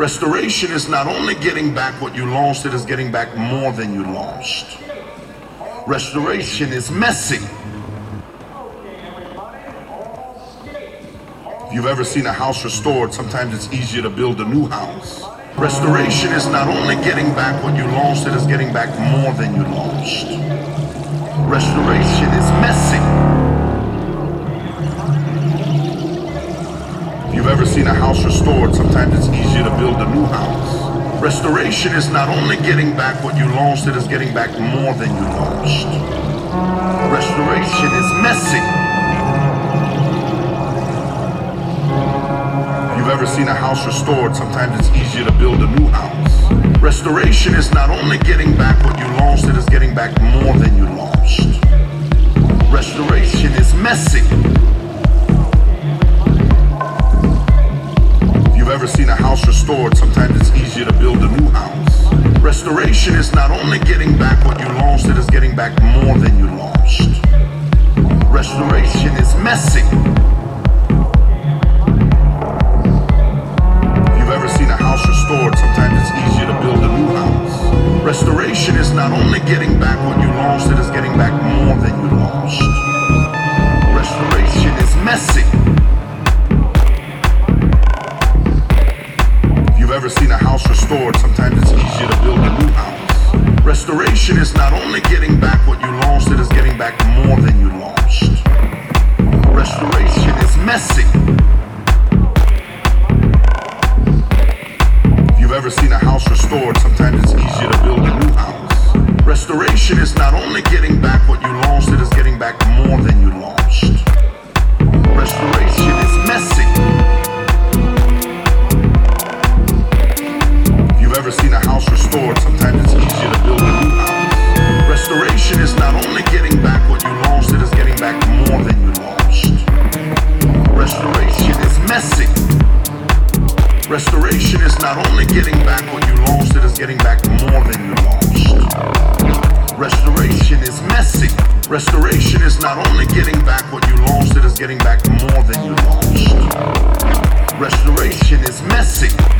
Restoration is not only getting back what you lost, it is getting back more than you lost. Restoration is messy. If you've ever seen a house restored, sometimes it's easier to build a new house. Restoration is not only getting back what you lost, it is getting back more than you lost. Restoration is messy. You've ever seen a house restored, sometimes it's easier to build a new house. Restoration is not only getting back what you lost, it is getting back more than you lost. Restoration is messy. You've ever seen a house restored, sometimes it's easier to build a new house. Restoration is not only getting back what you lost, it is getting back more than you lost. Restoration is messy. You've ever seen a house restored, sometimes it's easier to build a new house. Restoration is not only getting back what you lost, it is getting back more than you lost. Restoration is messy. If you've ever seen a house restored, sometimes it's easier to build a new house. Restoration is not only getting back what you lost, it is getting back more than you lost. Restoration is messy. Seen a house restored, sometimes it's easier to build a new house. Restoration is not only getting back what you lost, it is getting back more than you lost. Restoration is messy. If you've ever seen a house restored, sometimes it's easier to build a new house. Restoration is not only getting back what you lost, it is getting back more than you lost. Restoration sometimes it's easier to build a new house. Restoration is not only getting back what you lost, it is getting back more than you lost. Restoration is messy. Restoration is not only getting back what you lost, it is getting back more than you lost. Restoration is messy. Restoration is not only getting back what you lost, it is getting back more than you lost. Restoration is messy.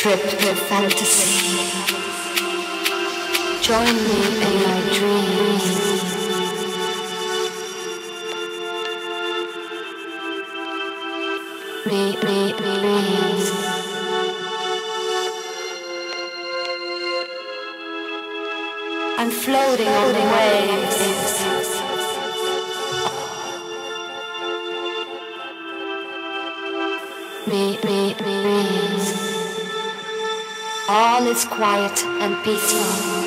Trip to fantasy. Join me in my dreams. Me, me, me. I'm floating on the waves. All is quiet and peaceful.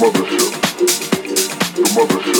mother here. The mother here.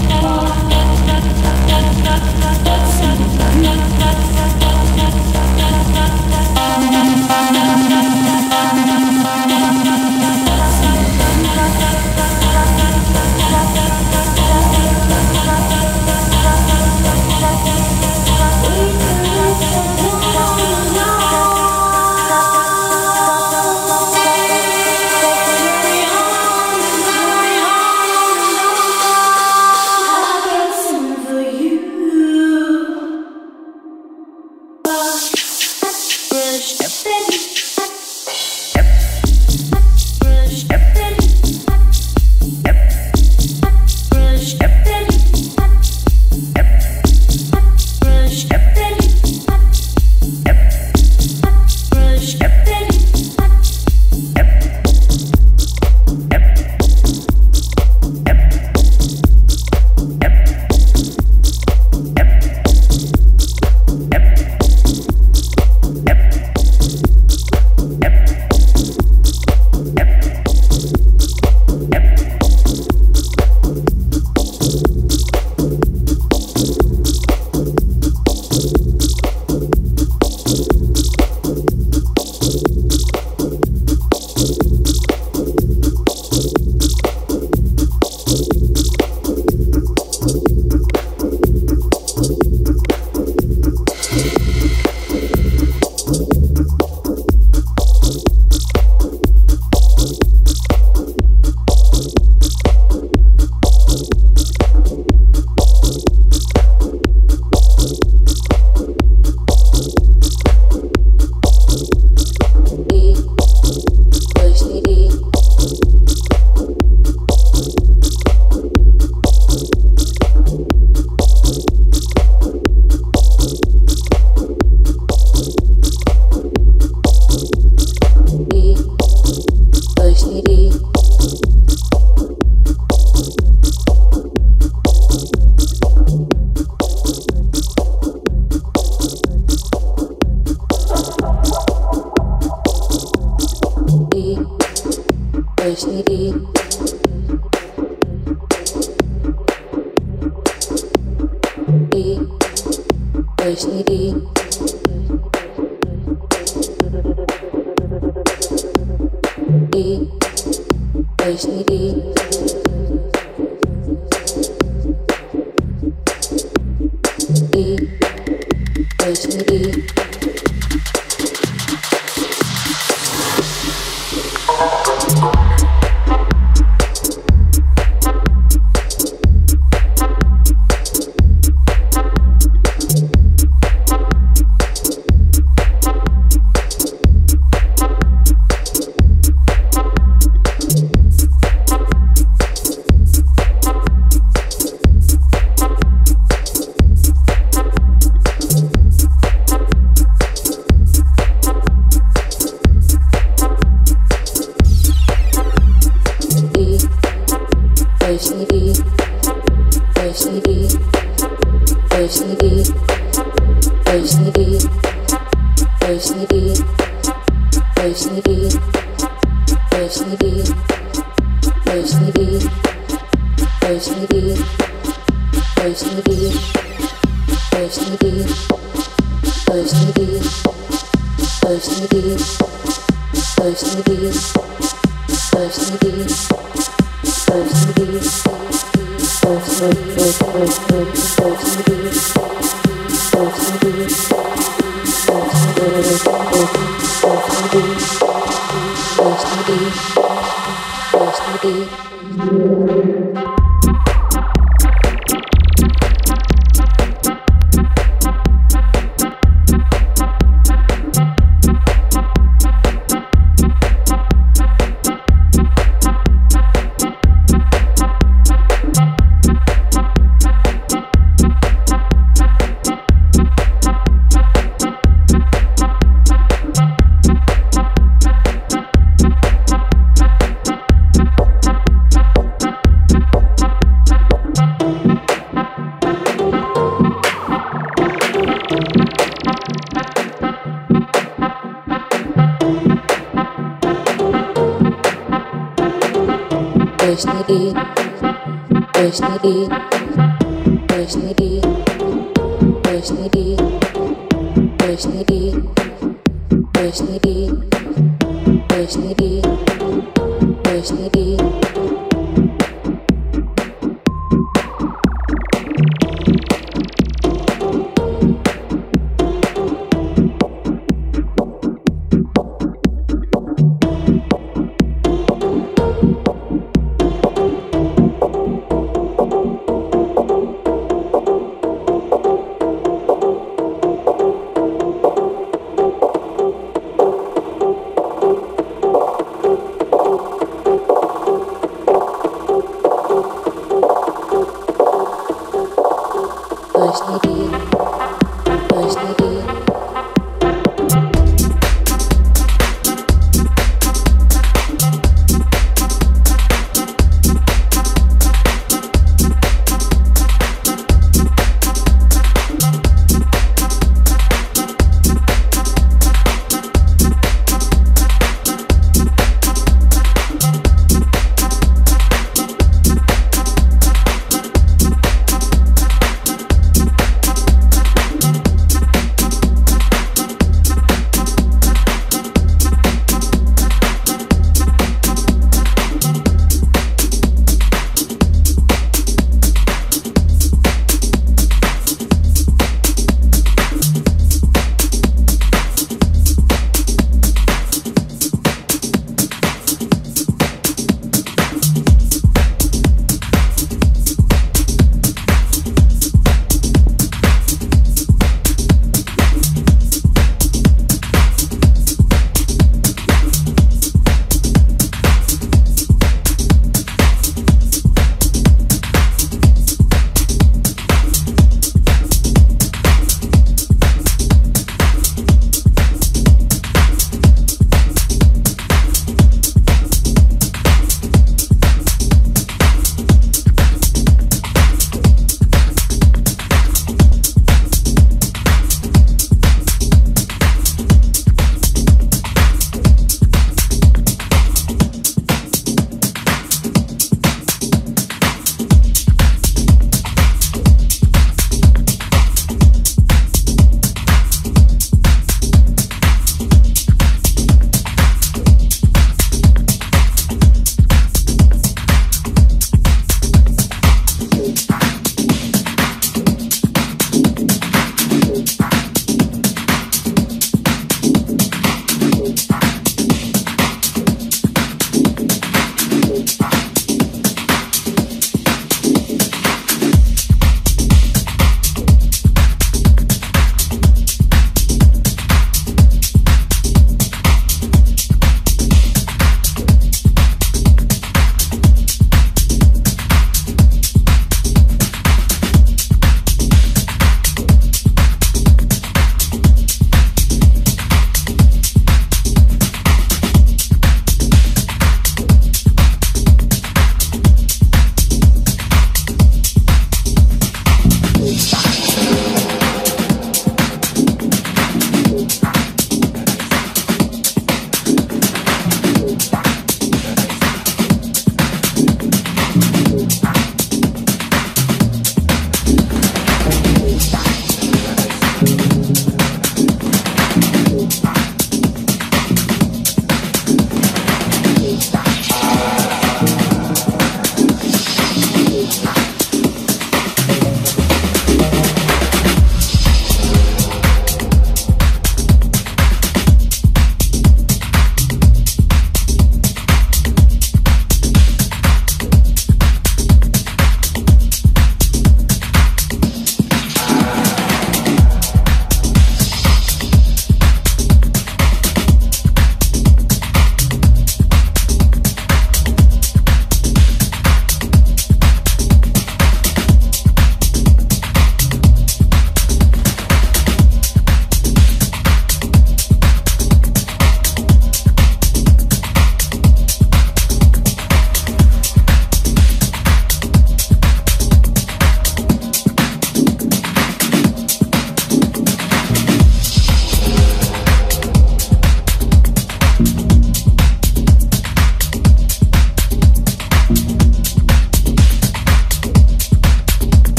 need, bass need.